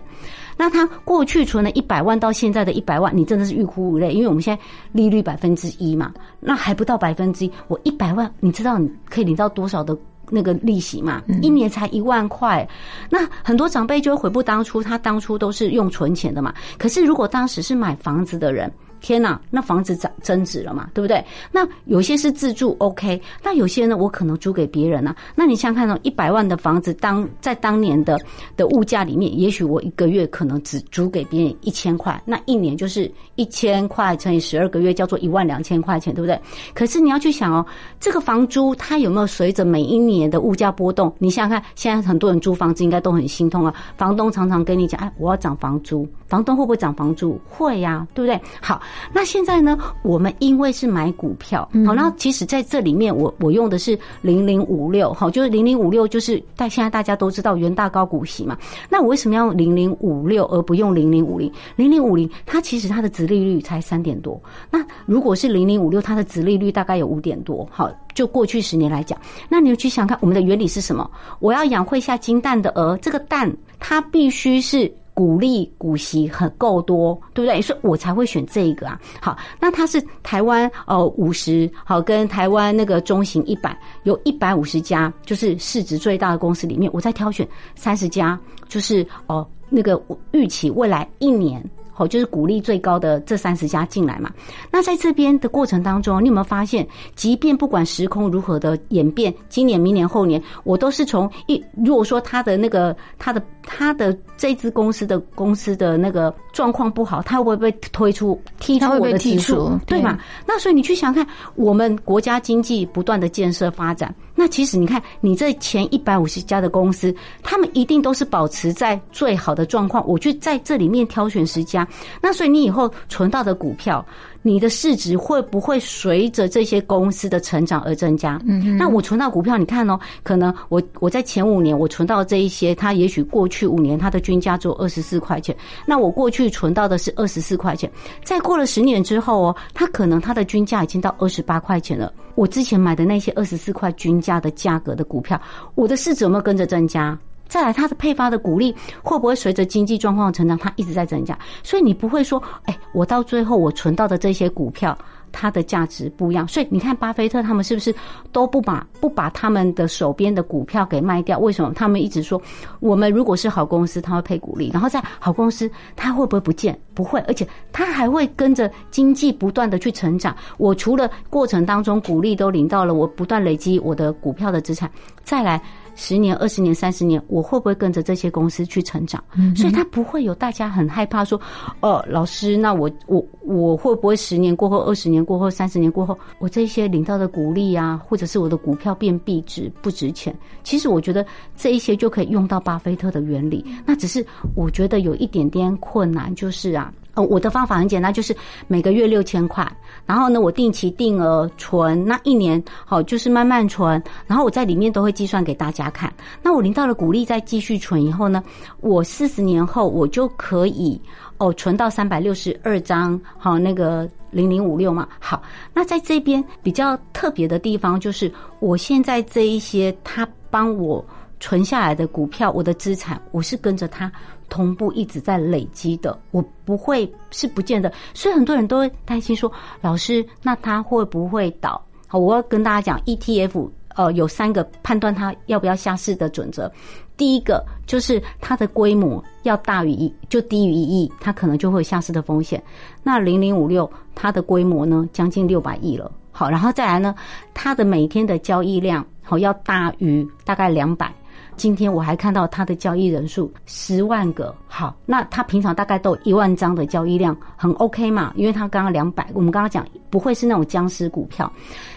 那他过去存了一百万到现在的一百万，你真的是欲哭无泪，因为我们现在利率百分之一嘛，那还不到百分之一，我一百万，你知道你可以领到多少的那个利息嘛？一年才一万块，那很多长辈就会悔不当初，他当初都是用存钱的嘛。可是如果当时是买房子的人，天呐，那房子涨增值了嘛，对不对？那有些是自住，OK，那有些呢，我可能租给别人啊。那你想看哦，一百万的房子当在当年的的物价里面，也许我一个月可能只租给别人一千块，那一年就是一千块乘以十二个月，叫做一万两千块钱，对不对？可是你要去想哦，这个房租它有没有随着每一年的物价波动？你想想看，现在很多人租房子应该都很心痛啊。房东常常跟你讲，哎，我要涨房租，房东会不会涨房租？会呀、对不对？好，那现在呢，我们因为是买股票，好，那其实在这里面我我用的是零零五六，好，就是零零五六，就是大现在大家都知道元大高股息嘛。那我为什么要用零零五六而不用零零五零？零零五零它其实它的殖利率才三点多，那如果是零零五六，它的殖利率大概有五点多，好，就过去十年来讲，那你去想看我们的原理是什么？我要养会下金蛋的鹅，这个蛋它必须是。股利股息很够多，对不对？所以我才会选这个啊。好，那它是台湾呃五十，好跟台湾那个中型一百，有一百五十家，就是市值最大的公司里面，我再挑选三十家，就是哦、那个预期未来一年。好，就是鼓励最高的这三十家进来嘛。那在这边的过程当中，你有没有发现，即便不管时空如何的演变，今年、明年、后年，我都是从一如果说他的那个他的他的这支公司的公司的那个状况不好，他会不会被推出踢出我的指数，对嘛？那所以你去想看，我们国家经济不断的建设发展，那其实你看，你这前一百五十家的公司，他们一定都是保持在最好的状况。我去在这里面挑选十家，那所以你以后存到的股票，你的市值会不会随着这些公司的成长而增加？嗯，那我存到股票，你看哦，可能我我在前五年我存到这一些，它也许过去五年它的均价只有二十四块钱，那我过去存到的是二十四块钱，再过了十年之后哦，它可能它的均价已经到二十八块钱了。我之前买的那些二十四块均价的价格的股票，我的市值有没有跟着增加？再来，它的配发的股利会不会随着经济状况成长，它一直在增加？所以你不会说，哎，我到最后我存到的这些股票，它的价值不一样。所以你看，巴菲特他们是不是都不把不把他们的手边的股票给卖掉？为什么？他们一直说，我们如果是好公司，他会配股利，然后在好公司，它会不会不见？不会，而且它还会跟着经济不断的去成长。我除了过程当中股利都领到了，我不断累积我的股票的资产，再来。十年、二十年、三十年，我会不会跟着这些公司去成长？所以他不会有大家很害怕说，哦，老师，那我我我会不会十年过后、二十年过后、三十年过后，我这些领到的股利啊，或者是我的股票变币值不值钱？其实我觉得这一些就可以用到巴菲特的原理。那只是我觉得有一点点困难，就是啊。呃，我的方法很简单，就是每个月六千块，然后呢，我定期定额存，那一年好就是慢慢存，然后我在里面都会计算给大家看。那我领到了股利再继续存以后呢，我四十年后我就可以哦存到三百六十二张，好那个零零五六嘛。好，那在这边比较特别的地方就是，我现在这一些他帮我存下来的股票，我的资产我是跟着他。同步一直在累积的，我不会是不见得，所以很多人都会担心说，老师，那它会不会倒？好，我要跟大家讲，ETF 呃有三个判断它要不要下市的准则，第一个就是它的规模要大于一，就低于一亿，它可能就会有下市的风险。那零零五六它的规模呢，将近六百亿了，好，然后再来呢，它的每天的交易量好要大于大概两百。今天我还看到它的交易人数十万个，好，那它平常大概都一万张的交易量，很 OK 嘛？因为它刚刚两百，我们刚刚讲不会是那种僵尸股票。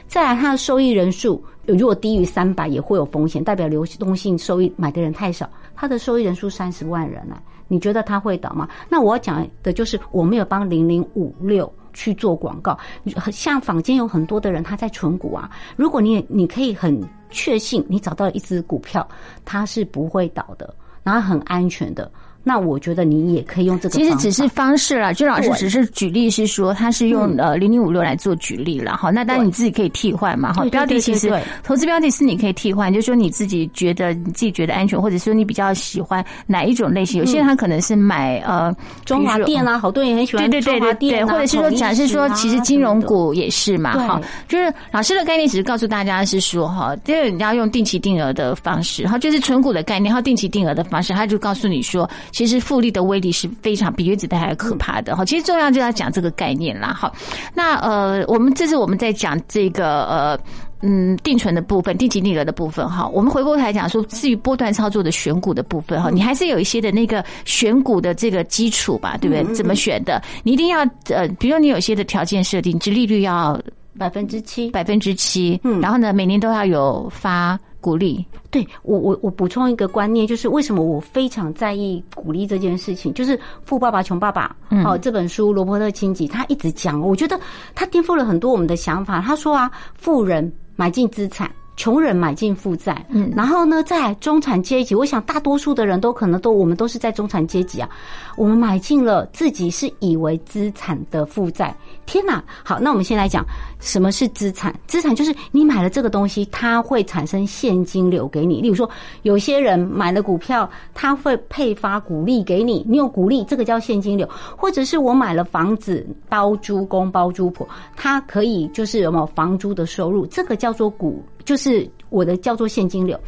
再来，它的收益人数如果低于三百也会有风险，代表流动性收益买的人太少。它的收益人数三十万人啊，你觉得它会倒吗？那我要讲的就是我没有帮零零五六去做广告，像坊间有很多的人他在存股啊，如果你你可以很确信你找到一只股票，它是不会倒的，然后很安全的。那我觉得你也可以用这个。其实只是方式啦，君老师只是举例是说，他是用呃零零五六来做举例了哈。那当然你自己可以替换嘛哈。标的其实投资标的是你可以替换，就是说你自己觉得你自己觉得安全，或者说你比较喜欢哪一种类型。有些人他可能是买呃中华电啦，好多人很喜欢对对对对，或者是说假设说其实金融股也是嘛哈。就是老师的概念只是告诉大家是说哈，因为你要用定期定额的方式，然后就是纯股的概念，然后定期定额的方式，他就告诉你说。其实复利的威力是非常比原子弹还要可怕的哈。其实重要就要讲这个概念啦。好，那呃，我们这次我们在讲这个呃嗯定存的部分、定期定额的部分哈。我们回过头来讲说，至于波段操作的选股的部分哈，你还是有一些的那个选股的这个基础吧，对不对？怎么选的？你一定要呃，比如你有些的条件设定，值利率要百分之七，百分之七，嗯，然后呢，每年都要有发。鼓励，对我我我补充一个观念，就是为什么我非常在意鼓励这件事情，就是《富爸爸穷爸爸》好这本书，罗伯特清崎他一直讲，我觉得他颠覆了很多我们的想法。他说啊，富人买进资产。穷人买进负债，嗯，然后呢，在中产阶级，我想大多数的人都可能都，我们都是在中产阶级啊，我们买进了自己是以为资产的负债，天哪！好，那我们先来讲什么是资产？资产就是你买了这个东西，它会产生现金流给你。例如说，有些人买了股票，他会配发股利给你，你有股利，这个叫现金流；或者是我买了房子，包租公包租婆，他可以就是有没有房租的收入，这个叫做股。就是我的叫做现金流，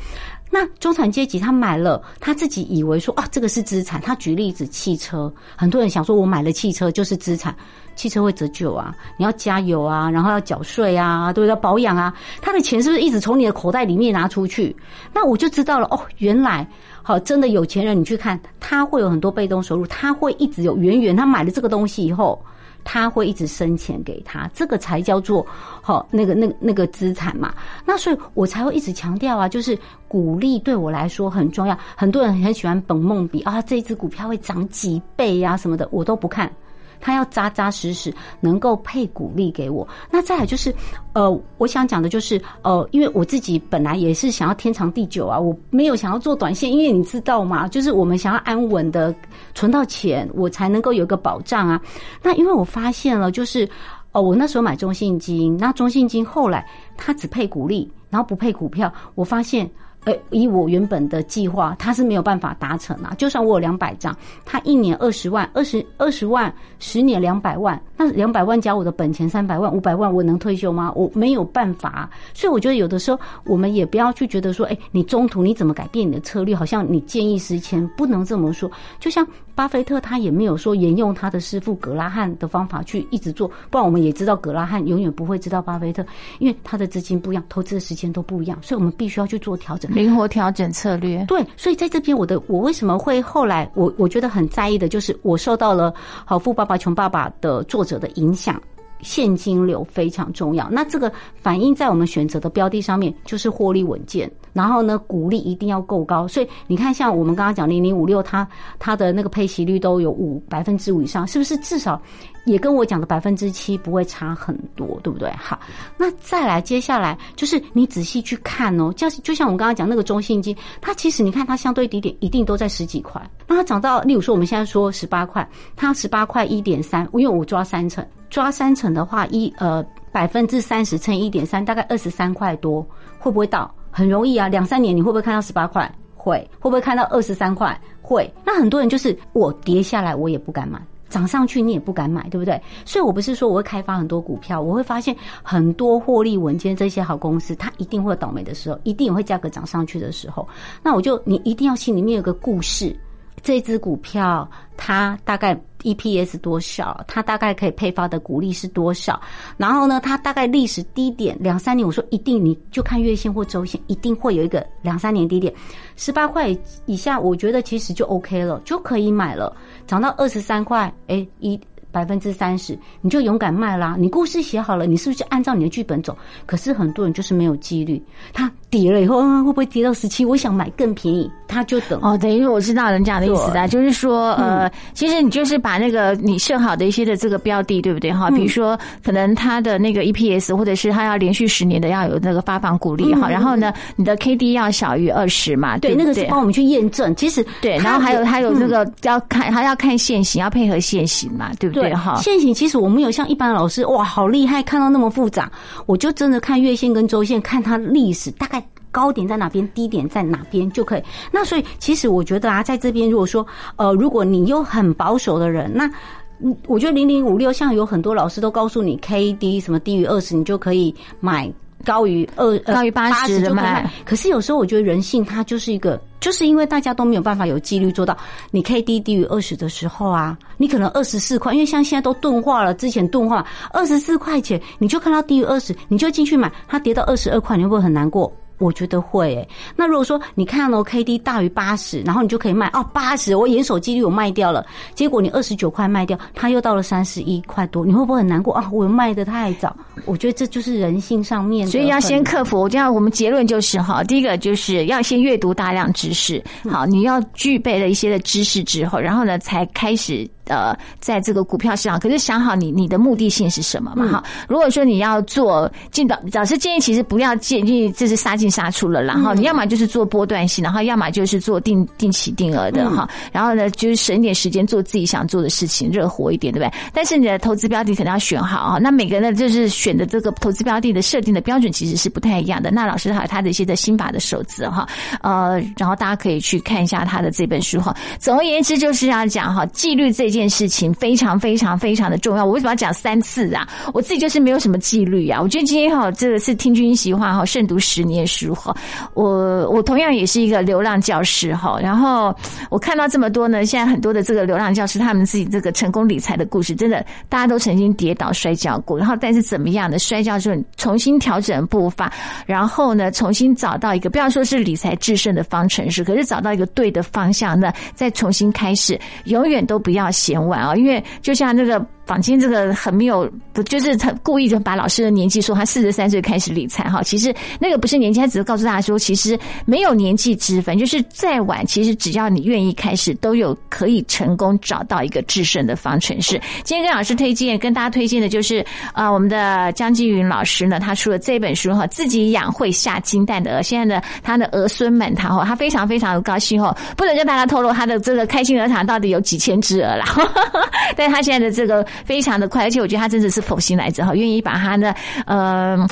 那中产阶级他买了，他自己以为说啊，这个是资产。他举例子，汽车，很多人想说我买了汽车就是资产，汽车会折旧啊，你要加油啊，然后要缴税啊，都要保养啊，他的钱是不是一直从你的口袋里面拿出去？那我就知道了哦，原来好，真的有钱人，你去看他会有很多被动收入，他会一直有源源，他买了这个东西以后。他会一直生钱给他，这个才叫做好那个那那个资产嘛。那所以我才会一直强调啊，就是鼓励对我来说很重要。很多人很喜欢本梦比啊，这只股票会涨几倍呀什么的，我都不看。他要扎扎实实，能够配鼓励给我。那再来就是，呃，我想讲的就是，呃，因为我自己本来也是想要天长地久啊，我没有想要做短线，因为你知道嘛，就是我们想要安稳的存到钱，我才能够有个保障啊。那因为我发现了，就是哦，我那时候买中信金，那中信金后来它只配股利，然后不配股票，我发现。呃，以我原本的计划，他是没有办法达成啊。就算我有两百张，他一年二十万，二十二十万，十年两百万，那两百万加我的本钱三百万，五百万，我能退休吗？我没有办法。所以我觉得有的时候，我们也不要去觉得说，哎，你中途你怎么改变你的策略？好像你见异思迁，不能这么说。就像。巴菲特他也没有说沿用他的师傅格拉汉的方法去一直做，不然我们也知道格拉汉永远不会知道巴菲特，因为他的资金不一样，投资的时间都不一样，所以我们必须要去做调整，灵活调整策略。对，所以在这边我的我为什么会后来我我觉得很在意的就是我受到了《好富爸爸穷爸爸》的作者的影响。现金流非常重要，那这个反映在我们选择的标的上面，就是获利稳健，然后呢，股利一定要够高。所以你看，像我们刚刚讲零零五六，它它的那个配息率都有五百分之五以上，是不是至少也跟我讲的百分之七不会差很多，对不对？好，那再来接下来就是你仔细去看哦，就是就像我们刚刚讲那个中信金，它其实你看它相对低点一定都在十几块，那它涨到，例如说我们现在说十八块，它十八块一点三，因为我抓三成。抓三成的话，一呃百分之三十乘一点三，大概二十三块多，会不会到？很容易啊，两三年你会不会看到十八块？会，会不会看到二十三块？会。那很多人就是我跌下来我也不敢买，涨上去你也不敢买，对不对？所以我不是说我会开发很多股票，我会发现很多获利稳健这些好公司，它一定会倒霉的时候，一定会价格涨上去的时候。那我就你一定要心里面有个故事。这只股票它大概 EPS 多少，它大概可以配发的股利是多少，然后呢，它大概历史低点两三年，我说一定你就看月线或周线，一定会有一个两三年低点，十八块以下，我觉得其实就 OK 了，就可以买了，涨到二十三块，哎一。百分之三十，你就勇敢卖啦！你故事写好了，你是不是就按照你的剧本走？可是很多人就是没有纪律，他跌了以后，嗯，会不会跌到十七？我想买更便宜，他就等。哦，等于我知道人家的意思啊，就是说，呃，其实你就是把那个你设好的一些的这个标的，对不对哈？比如说，可能他的那个 EPS，或者是他要连续十年的要有那个发放股利哈，然后呢，你的 KD 要小于二十嘛？对，那个是帮我们去验证。其实对，然后还有还有那个要看，还要看现行，要配合现行嘛，对不对？对哈，现行其实我没有像一般老师哇，好厉害，看到那么复杂，我就真的看月线跟周线，看它历史大概高点在哪边，低点在哪边就可以。那所以其实我觉得啊，在这边如果说呃，如果你又很保守的人，那我觉得零零五六像有很多老师都告诉你 K D 什么低于二十，你就可以买高于二高于八十的买。可是有时候我觉得人性它就是一个。就是因为大家都没有办法有纪律做到，你 K D 低于二十的时候啊，你可能二十四块，因为像现在都钝化了，之前钝化二十四块钱，你就看到低于二十，你就进去买，它跌到二十二块，你会不会很难过？我觉得会诶。那如果说你看了 K D 大于八十，然后你就可以卖哦，八十我严守纪律我卖掉了，结果你二十九块卖掉，它又到了三十一块多，你会不会很难过啊？我卖的太早，我觉得这就是人性上面，所以要先克服。这样我们结论就是哈，第一个就是要先阅读大量知识，好，你要具备了一些的知识之后，然后呢才开始。呃，在这个股票市场，可是想好你你的目的性是什么嘛？哈，如果说你要做进导，老师建议其实不要建议这是杀进杀出了，然后你要么就是做波段性，然后要么就是做定定期定额的哈，然后呢就是省点时间做自己想做的事情，热火一点，对不对？但是你的投资标的可能要选好啊。那每个人就是选的这个投资标的的设定的标准其实是不太一样的。那老师还有他的一些的心法的守则哈，呃，然后大家可以去看一下他的这本书哈。总而言之就是要讲哈，纪律这件。件事情非常非常非常的重要。我为什么要讲三次啊？我自己就是没有什么纪律啊。我觉得今天哈，这个是听君席话哈，慎读十年书哈。我我同样也是一个流浪教师哈。然后我看到这么多呢，现在很多的这个流浪教师，他们自己这个成功理财的故事，真的大家都曾经跌倒摔跤过。然后但是怎么样的摔跤之后重新调整步伐，然后呢重新找到一个不要说是理财制胜的方程式，可是找到一个对的方向，那再重新开始，永远都不要。嫌晚啊，因为就像那个。坊间这个很没有，不就是他故意就把老师的年纪说他四十三岁开始理财哈，其实那个不是年纪，他只是告诉大家说，其实没有年纪之分，就是再晚，其实只要你愿意开始，都有可以成功找到一个制胜的方程式。今天跟老师推荐，跟大家推荐的就是啊，我们的江继云老师呢，他出了这本书哈，自己养会下金蛋的鹅，现在呢，他的儿孙们他哈，他非常非常的高兴哦，不能跟大家透露他的这个开心鹅场到底有几千只鹅啦，但他现在的这个。非常的快，而且我觉得他真的是佛心来着哈，愿意把他的呃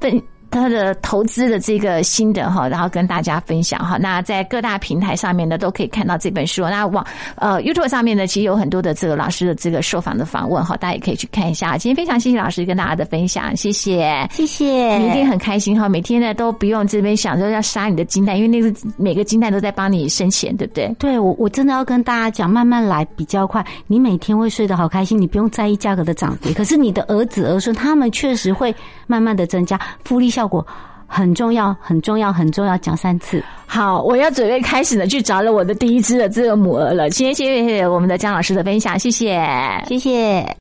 分。他的投资的这个心得哈，然后跟大家分享哈。那在各大平台上面呢，都可以看到这本书。那网呃 YouTube 上面呢，其实有很多的这个老师的这个受访的访问哈，大家也可以去看一下。今天非常谢谢老师跟大家的分享，谢谢，谢谢。你一定很开心哈，每天呢都不用这边想着要杀你的金蛋，因为那个每个金蛋都在帮你生钱，对不对？对，我我真的要跟大家讲，慢慢来比较快。你每天会睡得好开心，你不用在意价格的涨跌。可是你的儿子儿孙他们确实会慢慢的增加复利效果。很重要，很重要，很重要，讲三次。好，我要准备开始呢，去找了我的第一只的这个母鹅了。今天谢谢我们的姜老师的分享，谢谢，谢谢。